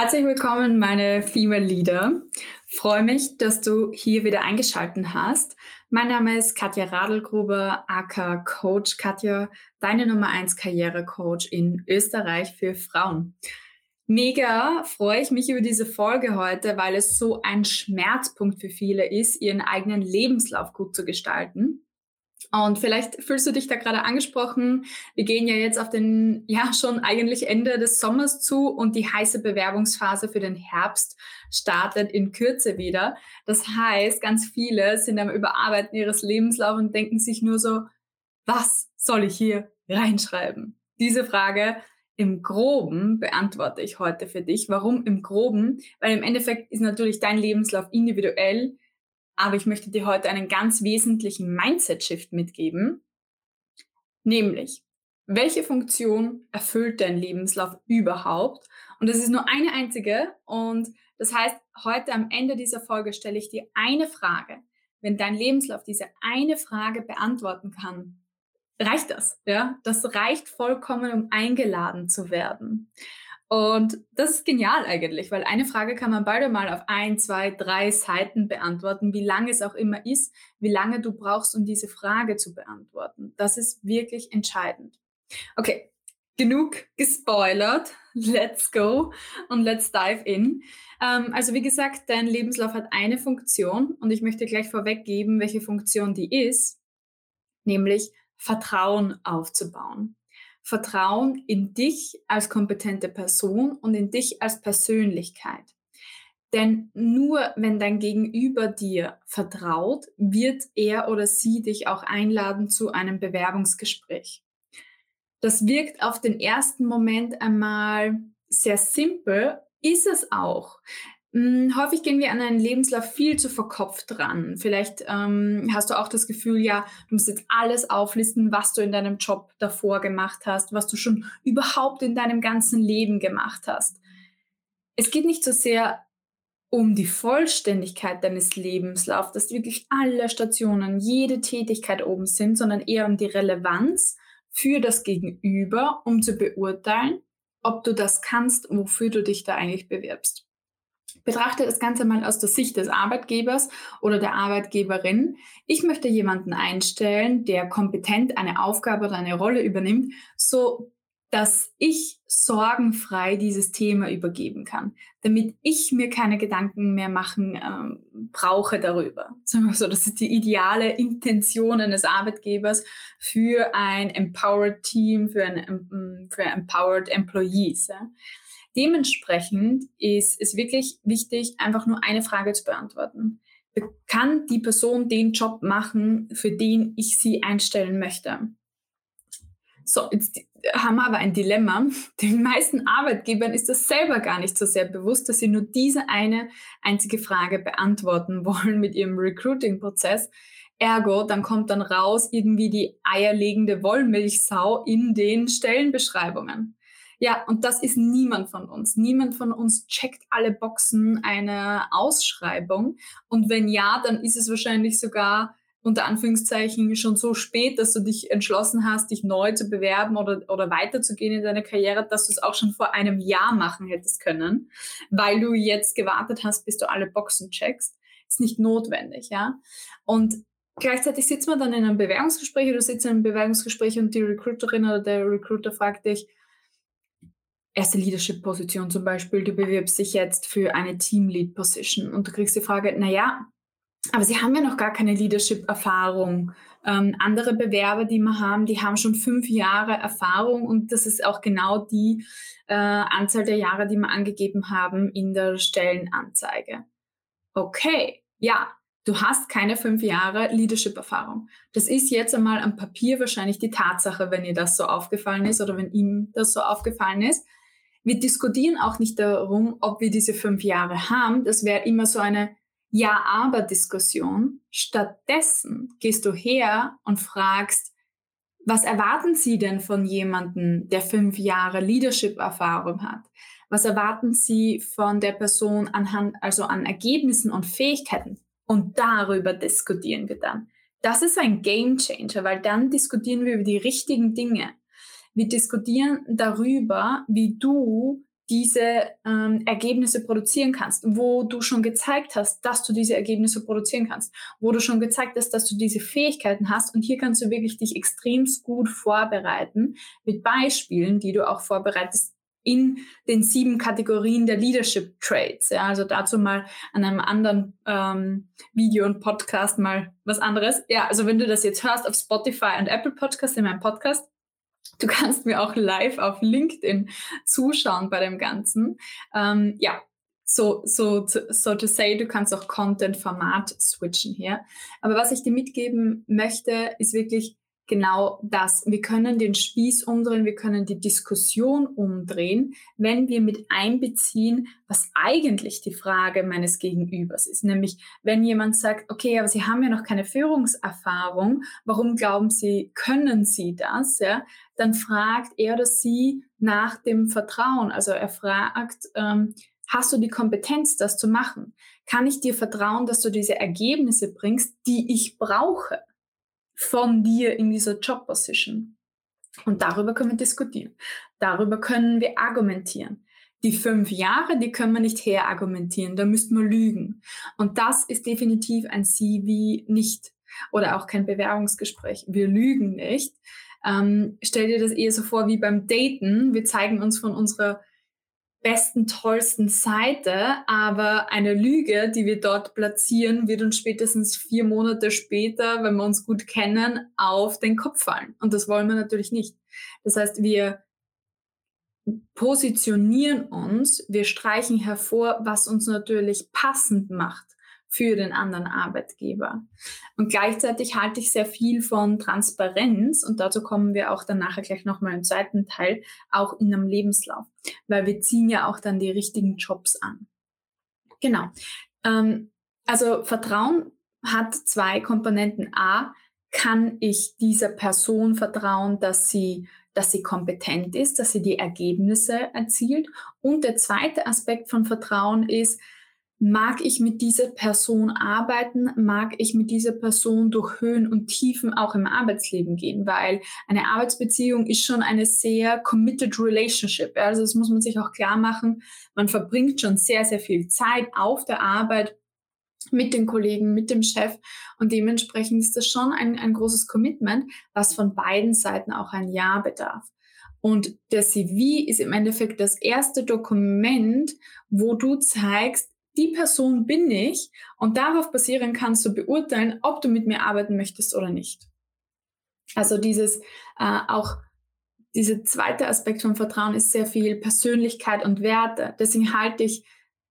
Herzlich willkommen, meine Female Leader. Freue mich, dass du hier wieder eingeschaltet hast. Mein Name ist Katja Radelgruber, aka Coach Katja, deine Nummer 1 Karrierecoach in Österreich für Frauen. Mega freue ich mich über diese Folge heute, weil es so ein Schmerzpunkt für viele ist, ihren eigenen Lebenslauf gut zu gestalten. Und vielleicht fühlst du dich da gerade angesprochen. Wir gehen ja jetzt auf den, ja, schon eigentlich Ende des Sommers zu und die heiße Bewerbungsphase für den Herbst startet in Kürze wieder. Das heißt, ganz viele sind am Überarbeiten ihres Lebenslaufs und denken sich nur so, was soll ich hier reinschreiben? Diese Frage im Groben beantworte ich heute für dich. Warum im Groben? Weil im Endeffekt ist natürlich dein Lebenslauf individuell aber ich möchte dir heute einen ganz wesentlichen Mindset-Shift mitgeben, nämlich, welche Funktion erfüllt dein Lebenslauf überhaupt? Und das ist nur eine einzige. Und das heißt, heute am Ende dieser Folge stelle ich dir eine Frage. Wenn dein Lebenslauf diese eine Frage beantworten kann, reicht das. Ja, das reicht vollkommen, um eingeladen zu werden. Und das ist genial eigentlich, weil eine Frage kann man beide mal auf ein, zwei, drei Seiten beantworten, wie lange es auch immer ist, wie lange du brauchst, um diese Frage zu beantworten. Das ist wirklich entscheidend. Okay, genug gespoilert. Let's go und let's dive in. Ähm, also wie gesagt, dein Lebenslauf hat eine Funktion und ich möchte gleich vorweggeben, welche Funktion die ist, nämlich Vertrauen aufzubauen. Vertrauen in dich als kompetente Person und in dich als Persönlichkeit. Denn nur wenn dein Gegenüber dir vertraut, wird er oder sie dich auch einladen zu einem Bewerbungsgespräch. Das wirkt auf den ersten Moment einmal sehr simpel, ist es auch. Hm, häufig gehen wir an einen Lebenslauf viel zu verkopft dran. Vielleicht ähm, hast du auch das Gefühl, ja, du musst jetzt alles auflisten, was du in deinem Job davor gemacht hast, was du schon überhaupt in deinem ganzen Leben gemacht hast. Es geht nicht so sehr um die Vollständigkeit deines Lebenslaufs, dass wirklich alle Stationen, jede Tätigkeit oben sind, sondern eher um die Relevanz für das Gegenüber, um zu beurteilen, ob du das kannst, wofür du dich da eigentlich bewirbst. Betrachte das Ganze mal aus der Sicht des Arbeitgebers oder der Arbeitgeberin. Ich möchte jemanden einstellen, der kompetent eine Aufgabe oder eine Rolle übernimmt, so dass ich sorgenfrei dieses Thema übergeben kann, damit ich mir keine Gedanken mehr machen ähm, brauche darüber. So, das ist die ideale Intention eines Arbeitgebers für ein empowered Team, für ein für empowered Employees. Ja. Dementsprechend ist es wirklich wichtig, einfach nur eine Frage zu beantworten. Kann die Person den Job machen, für den ich sie einstellen möchte? So, jetzt haben wir aber ein Dilemma. Den meisten Arbeitgebern ist das selber gar nicht so sehr bewusst, dass sie nur diese eine einzige Frage beantworten wollen mit ihrem Recruiting-Prozess. Ergo, dann kommt dann raus irgendwie die eierlegende Wollmilchsau in den Stellenbeschreibungen. Ja, und das ist niemand von uns. Niemand von uns checkt alle Boxen einer Ausschreibung. Und wenn ja, dann ist es wahrscheinlich sogar unter Anführungszeichen schon so spät, dass du dich entschlossen hast, dich neu zu bewerben oder, oder weiterzugehen in deiner Karriere, dass du es auch schon vor einem Jahr machen hättest können, weil du jetzt gewartet hast, bis du alle Boxen checkst. Ist nicht notwendig, ja. Und gleichzeitig sitzt man dann in einem Bewerbungsgespräch oder sitzt in einem Bewerbungsgespräch und die Recruiterin oder der Recruiter fragt dich, erste Leadership-Position zum Beispiel, du bewirbst dich jetzt für eine Team-Lead-Position und du kriegst die Frage, naja, aber sie haben ja noch gar keine Leadership-Erfahrung. Ähm, andere Bewerber, die wir haben, die haben schon fünf Jahre Erfahrung und das ist auch genau die äh, Anzahl der Jahre, die wir angegeben haben in der Stellenanzeige. Okay, ja, du hast keine fünf Jahre Leadership-Erfahrung. Das ist jetzt einmal am Papier wahrscheinlich die Tatsache, wenn ihr das so aufgefallen ist oder wenn ihm das so aufgefallen ist. Wir diskutieren auch nicht darum, ob wir diese fünf Jahre haben. Das wäre immer so eine Ja-Aber-Diskussion. Stattdessen gehst du her und fragst, was erwarten Sie denn von jemandem, der fünf Jahre Leadership-Erfahrung hat? Was erwarten Sie von der Person anhand, also an Ergebnissen und Fähigkeiten? Und darüber diskutieren wir dann. Das ist ein Game Changer, weil dann diskutieren wir über die richtigen Dinge. Wir diskutieren darüber, wie du diese ähm, Ergebnisse produzieren kannst, wo du schon gezeigt hast, dass du diese Ergebnisse produzieren kannst, wo du schon gezeigt hast, dass du diese Fähigkeiten hast. Und hier kannst du wirklich dich extremst gut vorbereiten mit Beispielen, die du auch vorbereitest in den sieben Kategorien der Leadership Traits. Ja, also dazu mal an einem anderen ähm, Video und Podcast mal was anderes. Ja, also wenn du das jetzt hörst auf Spotify und Apple Podcast in meinem Podcast, Du kannst mir auch live auf LinkedIn zuschauen bei dem Ganzen. Ähm, ja, so, so, so to say, du kannst auch Content-Format switchen hier. Aber was ich dir mitgeben möchte, ist wirklich, genau das. Wir können den Spieß umdrehen, wir können die Diskussion umdrehen, wenn wir mit einbeziehen, was eigentlich die Frage meines Gegenübers ist. Nämlich, wenn jemand sagt, okay, aber Sie haben ja noch keine Führungserfahrung, warum glauben Sie, können Sie das? Ja, dann fragt er oder sie nach dem Vertrauen. Also er fragt, ähm, hast du die Kompetenz, das zu machen? Kann ich dir vertrauen, dass du diese Ergebnisse bringst, die ich brauche? Von dir in dieser Job-Position. Und darüber können wir diskutieren. Darüber können wir argumentieren. Die fünf Jahre, die können wir nicht herargumentieren, da müssten wir lügen. Und das ist definitiv ein CV nicht oder auch kein Bewerbungsgespräch. Wir lügen nicht. Ähm, stell dir das eher so vor wie beim Daten. Wir zeigen uns von unserer besten, tollsten Seite, aber eine Lüge, die wir dort platzieren, wird uns spätestens vier Monate später, wenn wir uns gut kennen, auf den Kopf fallen. Und das wollen wir natürlich nicht. Das heißt, wir positionieren uns, wir streichen hervor, was uns natürlich passend macht für den anderen Arbeitgeber. Und gleichzeitig halte ich sehr viel von Transparenz und dazu kommen wir auch dann nachher gleich nochmal im zweiten Teil, auch in einem Lebenslauf, weil wir ziehen ja auch dann die richtigen Jobs an. Genau. Ähm, also Vertrauen hat zwei Komponenten. A, kann ich dieser Person vertrauen, dass sie dass sie kompetent ist, dass sie die Ergebnisse erzielt. Und der zweite Aspekt von Vertrauen ist, mag ich mit dieser Person arbeiten, mag ich mit dieser Person durch Höhen und Tiefen auch im Arbeitsleben gehen, weil eine Arbeitsbeziehung ist schon eine sehr committed relationship. Also das muss man sich auch klar machen. Man verbringt schon sehr, sehr viel Zeit auf der Arbeit mit den Kollegen, mit dem Chef und dementsprechend ist das schon ein, ein großes Commitment, was von beiden Seiten auch ein Ja bedarf. Und der CV ist im Endeffekt das erste Dokument, wo du zeigst, die Person bin ich und darauf basieren kannst du beurteilen, ob du mit mir arbeiten möchtest oder nicht. Also dieses äh, auch dieser zweite Aspekt von Vertrauen ist sehr viel Persönlichkeit und Werte. Deswegen halte ich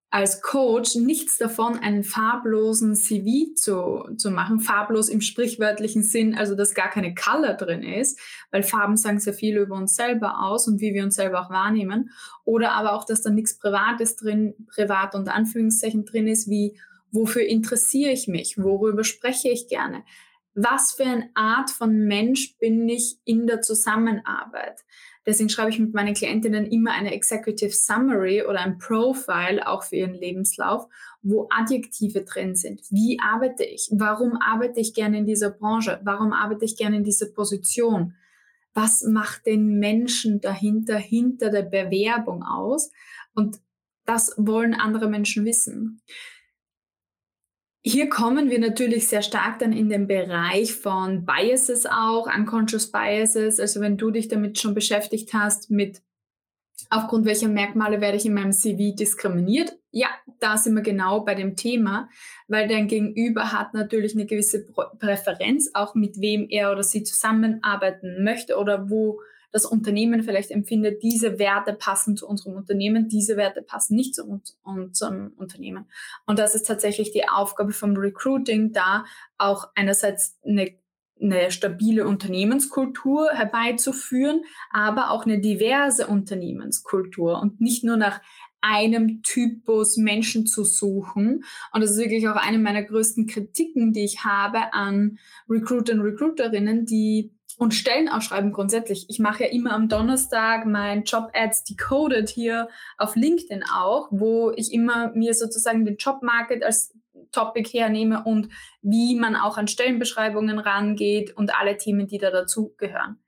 als Coach nichts davon, einen farblosen CV zu, zu machen. Farblos im sprichwörtlichen Sinn, also dass gar keine Color drin ist, weil Farben sagen sehr viel über uns selber aus und wie wir uns selber auch wahrnehmen. Oder aber auch, dass da nichts Privates drin, privat unter Anführungszeichen drin ist, wie wofür interessiere ich mich, worüber spreche ich gerne. Was für eine Art von Mensch bin ich in der Zusammenarbeit? Deswegen schreibe ich mit meinen Klientinnen immer eine Executive Summary oder ein Profile auch für ihren Lebenslauf, wo Adjektive drin sind. Wie arbeite ich? Warum arbeite ich gerne in dieser Branche? Warum arbeite ich gerne in dieser Position? Was macht den Menschen dahinter, hinter der Bewerbung aus? Und das wollen andere Menschen wissen. Hier kommen wir natürlich sehr stark dann in den Bereich von Biases auch, Unconscious Biases. Also wenn du dich damit schon beschäftigt hast, mit aufgrund welcher Merkmale werde ich in meinem CV diskriminiert. Ja, da sind wir genau bei dem Thema, weil dein Gegenüber hat natürlich eine gewisse Präferenz, auch mit wem er oder sie zusammenarbeiten möchte oder wo das Unternehmen vielleicht empfindet, diese Werte passen zu unserem Unternehmen, diese Werte passen nicht zu uns und zum Unternehmen. Und das ist tatsächlich die Aufgabe vom Recruiting, da auch einerseits eine eine stabile Unternehmenskultur herbeizuführen, aber auch eine diverse Unternehmenskultur und nicht nur nach einem Typus Menschen zu suchen. Und das ist wirklich auch eine meiner größten Kritiken, die ich habe an Recruiter und Recruiterinnen, die und Stellenausschreiben grundsätzlich. Ich mache ja immer am Donnerstag mein Job-Ads Decoded hier auf LinkedIn auch, wo ich immer mir sozusagen den Job-Market als Topic hernehme und wie man auch an Stellenbeschreibungen rangeht und alle Themen, die da dazugehören.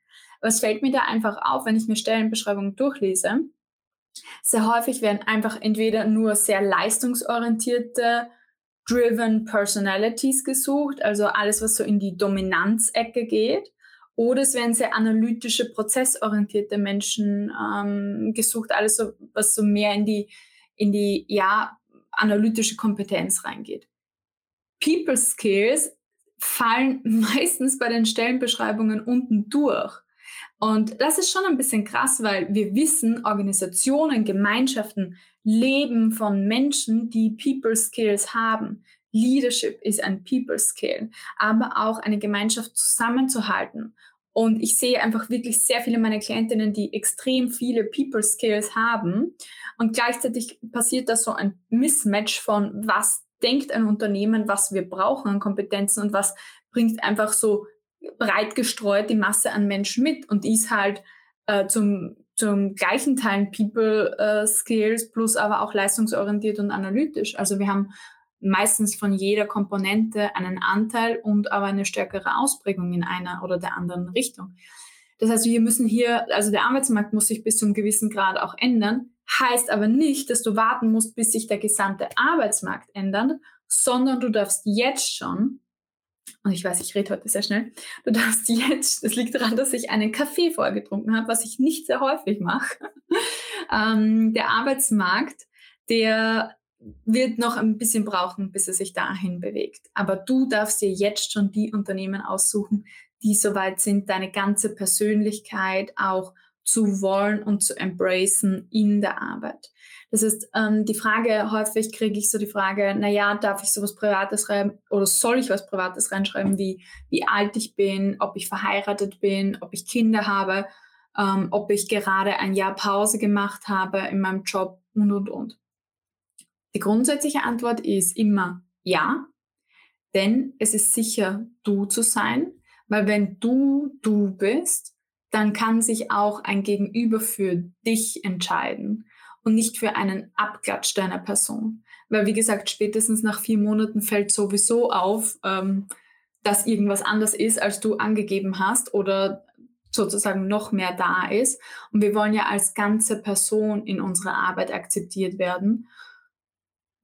Was fällt mir da einfach auf, wenn ich mir Stellenbeschreibungen durchlese? Sehr häufig werden einfach entweder nur sehr leistungsorientierte, driven Personalities gesucht, also alles, was so in die Dominanzecke geht. Oder es werden sehr analytische, prozessorientierte Menschen ähm, gesucht, alles, so, was so mehr in die, in die ja, analytische Kompetenz reingeht. People Skills fallen meistens bei den Stellenbeschreibungen unten durch. Und das ist schon ein bisschen krass, weil wir wissen, Organisationen, Gemeinschaften leben von Menschen, die People Skills haben. Leadership ist ein People Skill, aber auch eine Gemeinschaft zusammenzuhalten. Und ich sehe einfach wirklich sehr viele meiner Klientinnen, die extrem viele People Skills haben. Und gleichzeitig passiert da so ein Mismatch von, was denkt ein Unternehmen, was wir brauchen an Kompetenzen und was bringt einfach so breit gestreut die Masse an Menschen mit und ist halt äh, zum, zum gleichen Teil People äh, Skills plus aber auch leistungsorientiert und analytisch. Also wir haben meistens von jeder Komponente einen Anteil und aber eine stärkere Ausprägung in einer oder der anderen Richtung. Das heißt, wir müssen hier, also der Arbeitsmarkt muss sich bis zu einem gewissen Grad auch ändern, heißt aber nicht, dass du warten musst, bis sich der gesamte Arbeitsmarkt ändert, sondern du darfst jetzt schon und ich weiß, ich rede heute sehr schnell, du darfst jetzt, das liegt daran, dass ich einen Kaffee vorgetrunken habe, was ich nicht sehr häufig mache. ähm, der Arbeitsmarkt, der wird noch ein bisschen brauchen, bis er sich dahin bewegt. Aber du darfst dir jetzt schon die Unternehmen aussuchen, die soweit sind, deine ganze Persönlichkeit auch zu wollen und zu embracen in der Arbeit. Das ist ähm, die Frage, häufig kriege ich so die Frage, naja, darf ich sowas Privates schreiben oder soll ich was Privates reinschreiben, wie, wie alt ich bin, ob ich verheiratet bin, ob ich Kinder habe, ähm, ob ich gerade ein Jahr Pause gemacht habe in meinem Job und, und, und. Die grundsätzliche Antwort ist immer ja, denn es ist sicher, du zu sein, weil wenn du du bist, dann kann sich auch ein Gegenüber für dich entscheiden und nicht für einen Abklatsch deiner Person. Weil, wie gesagt, spätestens nach vier Monaten fällt sowieso auf, ähm, dass irgendwas anders ist, als du angegeben hast oder sozusagen noch mehr da ist. Und wir wollen ja als ganze Person in unserer Arbeit akzeptiert werden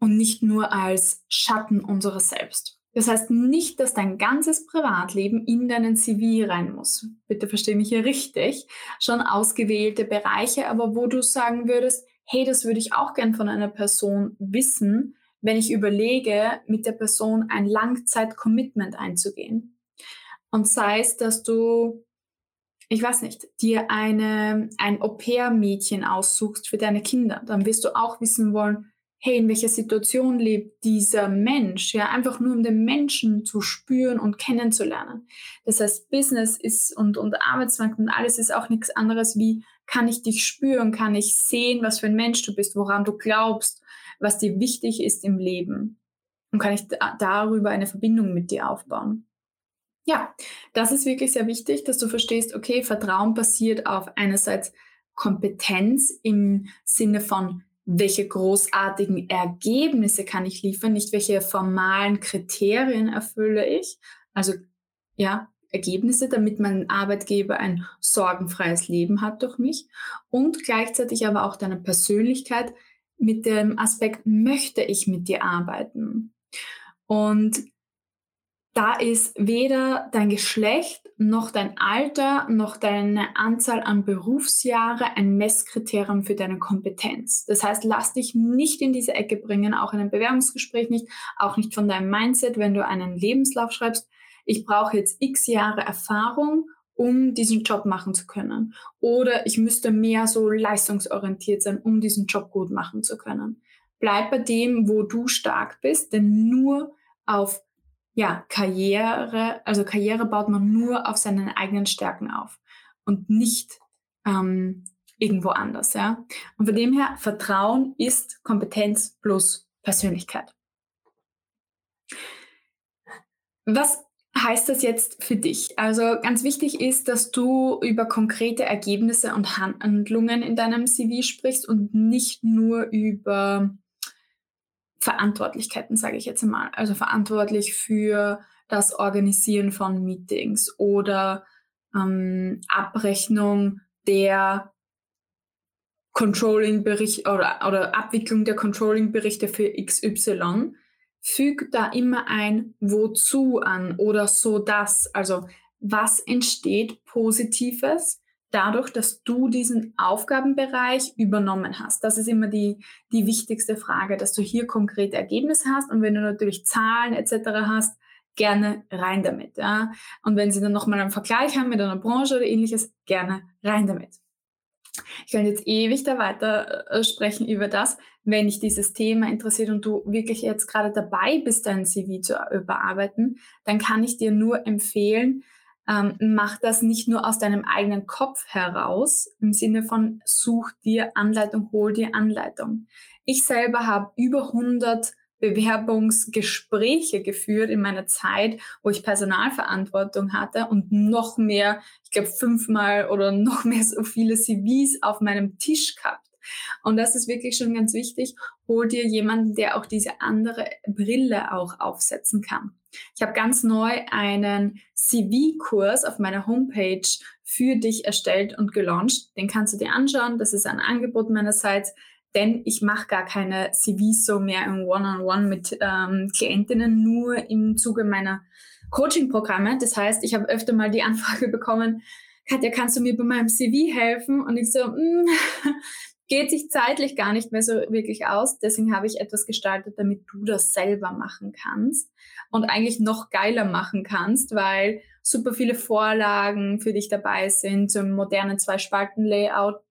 und nicht nur als Schatten unserer selbst. Das heißt nicht, dass dein ganzes Privatleben in deinen CV rein muss. Bitte verstehe mich hier richtig. Schon ausgewählte Bereiche, aber wo du sagen würdest, hey, das würde ich auch gern von einer Person wissen, wenn ich überlege, mit der Person ein Langzeit-Commitment einzugehen. Und sei es, dass du, ich weiß nicht, dir eine, ein Au-pair-Mädchen aussuchst für deine Kinder, dann wirst du auch wissen wollen, hey, in welcher Situation lebt dieser Mensch? Ja, einfach nur um den Menschen zu spüren und kennenzulernen. Das heißt, Business ist und, und Arbeitsmarkt und alles ist auch nichts anderes wie kann ich dich spüren, kann ich sehen, was für ein Mensch du bist, woran du glaubst, was dir wichtig ist im Leben. Und kann ich da darüber eine Verbindung mit dir aufbauen. Ja, das ist wirklich sehr wichtig, dass du verstehst, okay, Vertrauen basiert auf einerseits Kompetenz im Sinne von, welche großartigen Ergebnisse kann ich liefern, nicht welche formalen Kriterien erfülle ich. Also ja, Ergebnisse, damit mein Arbeitgeber ein sorgenfreies Leben hat durch mich und gleichzeitig aber auch deine Persönlichkeit mit dem Aspekt, möchte ich mit dir arbeiten? Und da ist weder dein Geschlecht noch dein Alter noch deine Anzahl an Berufsjahre ein Messkriterium für deine Kompetenz. Das heißt, lass dich nicht in diese Ecke bringen, auch in einem Bewerbungsgespräch nicht, auch nicht von deinem Mindset, wenn du einen Lebenslauf schreibst ich brauche jetzt x Jahre Erfahrung, um diesen Job machen zu können. Oder ich müsste mehr so leistungsorientiert sein, um diesen Job gut machen zu können. Bleib bei dem, wo du stark bist, denn nur auf ja, Karriere, also Karriere baut man nur auf seinen eigenen Stärken auf und nicht ähm, irgendwo anders. Ja? Und von dem her, Vertrauen ist Kompetenz plus Persönlichkeit. Was heißt das jetzt für dich? Also ganz wichtig ist, dass du über konkrete Ergebnisse und Handlungen in deinem CV sprichst und nicht nur über Verantwortlichkeiten, sage ich jetzt mal. Also verantwortlich für das Organisieren von Meetings oder ähm, Abrechnung der Controlling-Bericht oder, oder Abwicklung der Controlling-Berichte für XY, füg da immer ein wozu an oder so das. Also was entsteht Positives dadurch, dass du diesen Aufgabenbereich übernommen hast. Das ist immer die, die wichtigste Frage, dass du hier konkrete Ergebnisse hast. Und wenn du natürlich Zahlen etc. hast, gerne rein damit. Ja? Und wenn sie dann nochmal einen Vergleich haben mit einer Branche oder ähnliches, gerne rein damit. Ich könnte jetzt ewig da weiter äh, sprechen über das, wenn dich dieses Thema interessiert und du wirklich jetzt gerade dabei bist, dein CV zu überarbeiten, dann kann ich dir nur empfehlen, ähm, mach das nicht nur aus deinem eigenen Kopf heraus, im Sinne von such dir Anleitung, hol dir Anleitung. Ich selber habe über 100 Bewerbungsgespräche geführt in meiner Zeit, wo ich Personalverantwortung hatte und noch mehr, ich glaube fünfmal oder noch mehr so viele CVs auf meinem Tisch gehabt. Und das ist wirklich schon ganz wichtig. Hol dir jemanden, der auch diese andere Brille auch aufsetzen kann. Ich habe ganz neu einen CV-Kurs auf meiner Homepage für dich erstellt und gelauncht. Den kannst du dir anschauen. Das ist ein Angebot meinerseits denn ich mache gar keine CVs so mehr im One-on-One -on -One mit ähm, Klientinnen, nur im Zuge meiner Coaching-Programme. Das heißt, ich habe öfter mal die Anfrage bekommen, Katja, kannst du mir bei meinem CV helfen? Und ich so, mm, geht sich zeitlich gar nicht mehr so wirklich aus. Deswegen habe ich etwas gestaltet, damit du das selber machen kannst und eigentlich noch geiler machen kannst, weil super viele Vorlagen für dich dabei sind zum modernen Zwei-Spalten-Layout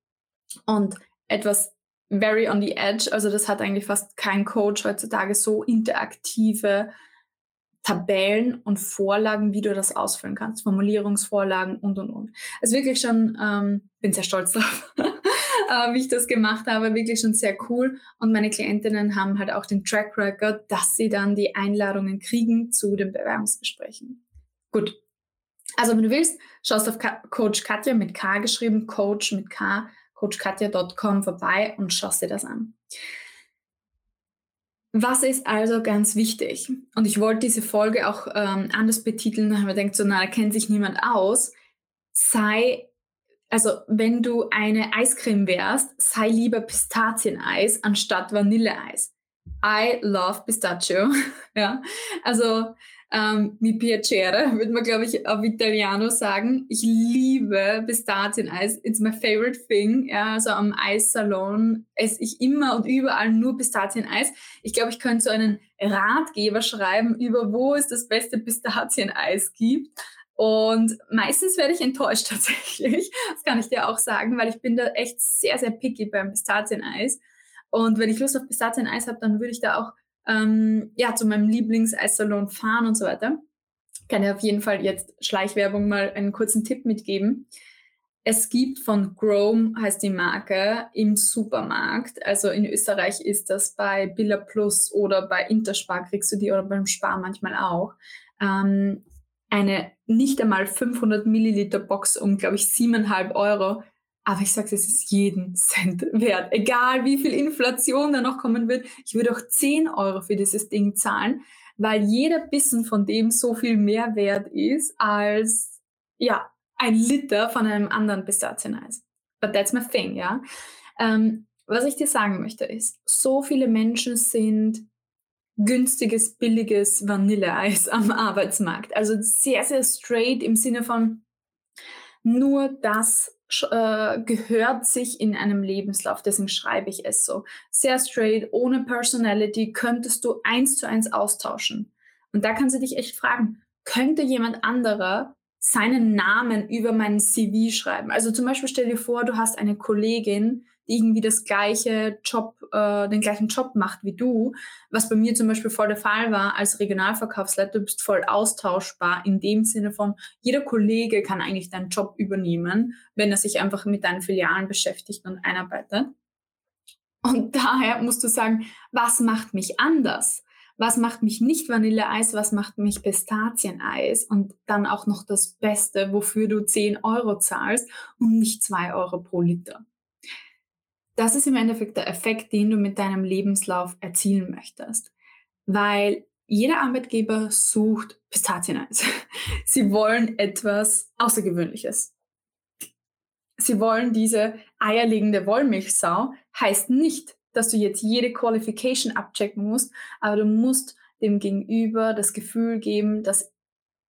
und etwas very on the edge. Also das hat eigentlich fast kein Coach heutzutage so interaktive Tabellen und Vorlagen, wie du das ausfüllen kannst, Formulierungsvorlagen und und und. Also wirklich schon, ähm, bin sehr stolz drauf, äh, wie ich das gemacht habe, wirklich schon sehr cool. Und meine Klientinnen haben halt auch den Track Record, dass sie dann die Einladungen kriegen zu den Bewerbungsgesprächen. Gut. Also wenn du willst, schaust auf Coach Katja mit K geschrieben, Coach mit K coachkatja.com vorbei und schaust dir das an. Was ist also ganz wichtig? Und ich wollte diese Folge auch ähm, anders betiteln, da haben wir gedacht, so, na, da kennt sich niemand aus. Sei, also wenn du eine Eiscreme wärst, sei lieber Pistazieneis anstatt Vanilleeis. I love Pistachio. ja, also ähm, mi piacere, würde man, glaube ich, auf Italiano sagen. Ich liebe Pistazieneis. It's my favorite thing. Ja, also am Eissalon esse ich immer und überall nur Pistazieneis. Ich glaube, ich könnte so einen Ratgeber schreiben über, wo es das beste Pistazieneis gibt. Und meistens werde ich enttäuscht tatsächlich. Das kann ich dir auch sagen, weil ich bin da echt sehr, sehr picky beim Pistazieneis. Und wenn ich Lust auf Pistazieneis habe, dann würde ich da auch ähm, ja, zu meinem Lieblings-Eissalon fahren und so weiter. Kann ja auf jeden Fall jetzt Schleichwerbung mal einen kurzen Tipp mitgeben. Es gibt von Grome, heißt die Marke, im Supermarkt. Also in Österreich ist das bei Billa Plus oder bei Interspar kriegst du die oder beim Spar manchmal auch. Ähm, eine nicht einmal 500 Milliliter Box um, glaube ich, siebeneinhalb Euro aber ich sage es ist jeden Cent wert. Egal wie viel Inflation da noch kommen wird. Ich würde auch 10 Euro für dieses Ding zahlen, weil jeder Bissen von dem so viel mehr wert ist als, ja, ein Liter von einem anderen Pistazieneis. But that's my thing, ja. Ähm, was ich dir sagen möchte ist, so viele Menschen sind günstiges, billiges Vanilleeis am Arbeitsmarkt. Also sehr, sehr straight im Sinne von nur das äh, gehört sich in einem Lebenslauf, deswegen schreibe ich es so. Sehr straight, ohne Personality, könntest du eins zu eins austauschen. Und da kannst du dich echt fragen, könnte jemand anderer seinen Namen über meinen CV schreiben? Also zum Beispiel stell dir vor, du hast eine Kollegin, irgendwie das gleiche Job, äh, den gleichen Job macht wie du, was bei mir zum Beispiel voll der Fall war als Regionalverkaufsleiter, du bist voll austauschbar in dem Sinne von, jeder Kollege kann eigentlich deinen Job übernehmen, wenn er sich einfach mit deinen Filialen beschäftigt und einarbeitet. Und daher musst du sagen, was macht mich anders? Was macht mich nicht Vanilleeis? Was macht mich Pistazieneis? Und dann auch noch das Beste, wofür du 10 Euro zahlst und nicht 2 Euro pro Liter das ist im Endeffekt der Effekt, den du mit deinem Lebenslauf erzielen möchtest. Weil jeder Arbeitgeber sucht Pistazieneis. Sie wollen etwas Außergewöhnliches. Sie wollen diese eierlegende Wollmilchsau, heißt nicht, dass du jetzt jede Qualification abchecken musst, aber du musst dem Gegenüber das Gefühl geben, dass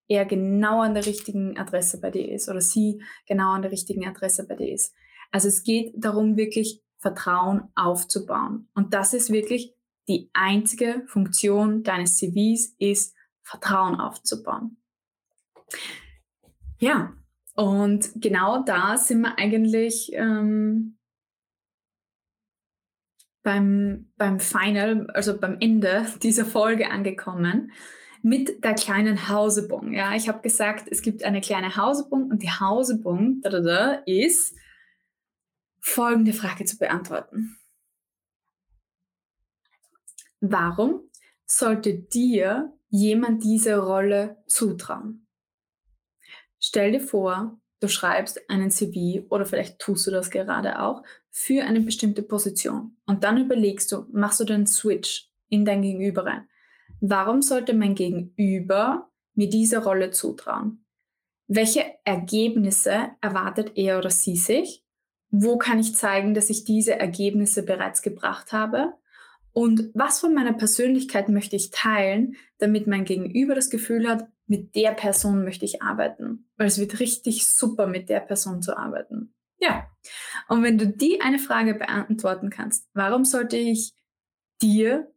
er genau an der richtigen Adresse bei dir ist oder sie genau an der richtigen Adresse bei dir ist. Also es geht darum, wirklich Vertrauen aufzubauen. Und das ist wirklich die einzige Funktion deines CVs, ist Vertrauen aufzubauen. Ja, und genau da sind wir eigentlich ähm, beim, beim Final, also beim Ende dieser Folge angekommen mit der kleinen Hausebung. Ja, ich habe gesagt, es gibt eine kleine Hausebung und die Hausebung da, da, da, ist folgende Frage zu beantworten. Warum sollte dir jemand diese Rolle zutrauen? Stell dir vor, du schreibst einen CV oder vielleicht tust du das gerade auch für eine bestimmte Position und dann überlegst du, machst du den Switch in dein Gegenüber rein. Warum sollte mein Gegenüber mir diese Rolle zutrauen? Welche Ergebnisse erwartet er oder sie sich? Wo kann ich zeigen, dass ich diese Ergebnisse bereits gebracht habe? Und was von meiner Persönlichkeit möchte ich teilen, damit mein Gegenüber das Gefühl hat, mit der Person möchte ich arbeiten? Weil es wird richtig super, mit der Person zu arbeiten. Ja. Und wenn du die eine Frage beantworten kannst, warum sollte ich dir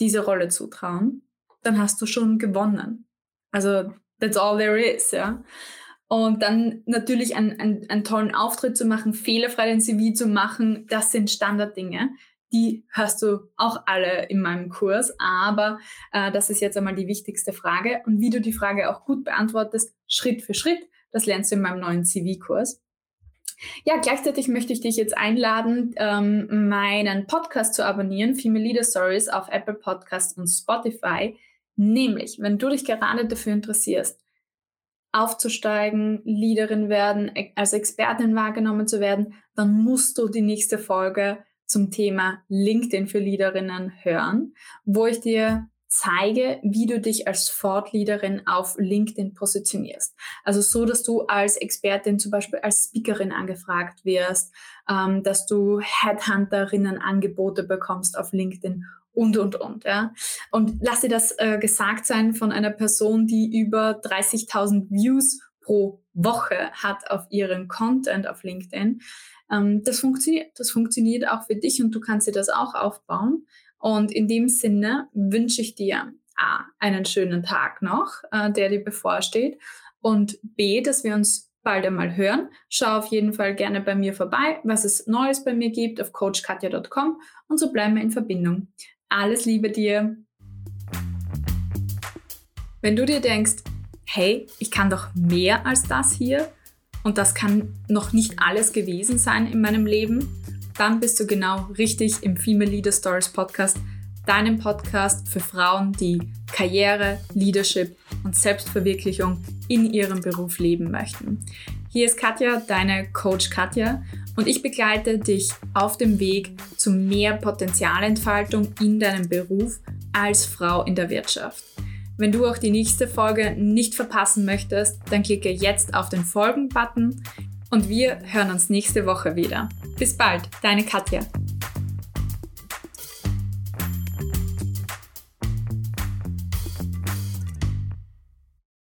diese Rolle zutrauen, dann hast du schon gewonnen. Also, that's all there is, ja. Und dann natürlich einen, einen, einen tollen Auftritt zu machen, fehlerfrei den CV zu machen, das sind Standarddinge. Die hörst du auch alle in meinem Kurs, aber äh, das ist jetzt einmal die wichtigste Frage. Und wie du die Frage auch gut beantwortest, Schritt für Schritt, das lernst du in meinem neuen CV-Kurs. Ja, gleichzeitig möchte ich dich jetzt einladen, ähm, meinen Podcast zu abonnieren, Female Leader Stories auf Apple Podcasts und Spotify. Nämlich, wenn du dich gerade dafür interessierst, aufzusteigen, Leaderin werden, e-, als Expertin wahrgenommen zu werden, dann musst du die nächste Folge zum Thema LinkedIn für Leaderinnen hören, wo ich dir zeige, wie du dich als Fortleaderin auf LinkedIn positionierst. Also so, dass du als Expertin zum Beispiel als Speakerin angefragt wirst, ähm, dass du Headhunterinnen Angebote bekommst auf LinkedIn und, und, und. Ja. Und lass dir das äh, gesagt sein von einer Person, die über 30.000 Views pro Woche hat auf ihren Content auf LinkedIn. Ähm, das funktioniert. Das funktioniert auch für dich und du kannst dir das auch aufbauen. Und in dem Sinne wünsche ich dir A, einen schönen Tag noch, äh, der dir bevorsteht und B, dass wir uns bald einmal hören. Schau auf jeden Fall gerne bei mir vorbei, was es Neues bei mir gibt auf coachkatja.com und so bleiben wir in Verbindung. Alles Liebe dir! Wenn du dir denkst, hey, ich kann doch mehr als das hier und das kann noch nicht alles gewesen sein in meinem Leben, dann bist du genau richtig im Female Leader Stories Podcast, deinem Podcast für Frauen, die Karriere, Leadership und Selbstverwirklichung in ihrem Beruf leben möchten. Hier ist Katja, deine Coach Katja, und ich begleite dich auf dem Weg zu mehr Potenzialentfaltung in deinem Beruf als Frau in der Wirtschaft. Wenn du auch die nächste Folge nicht verpassen möchtest, dann klicke jetzt auf den Folgen-Button und wir hören uns nächste Woche wieder. Bis bald, deine Katja.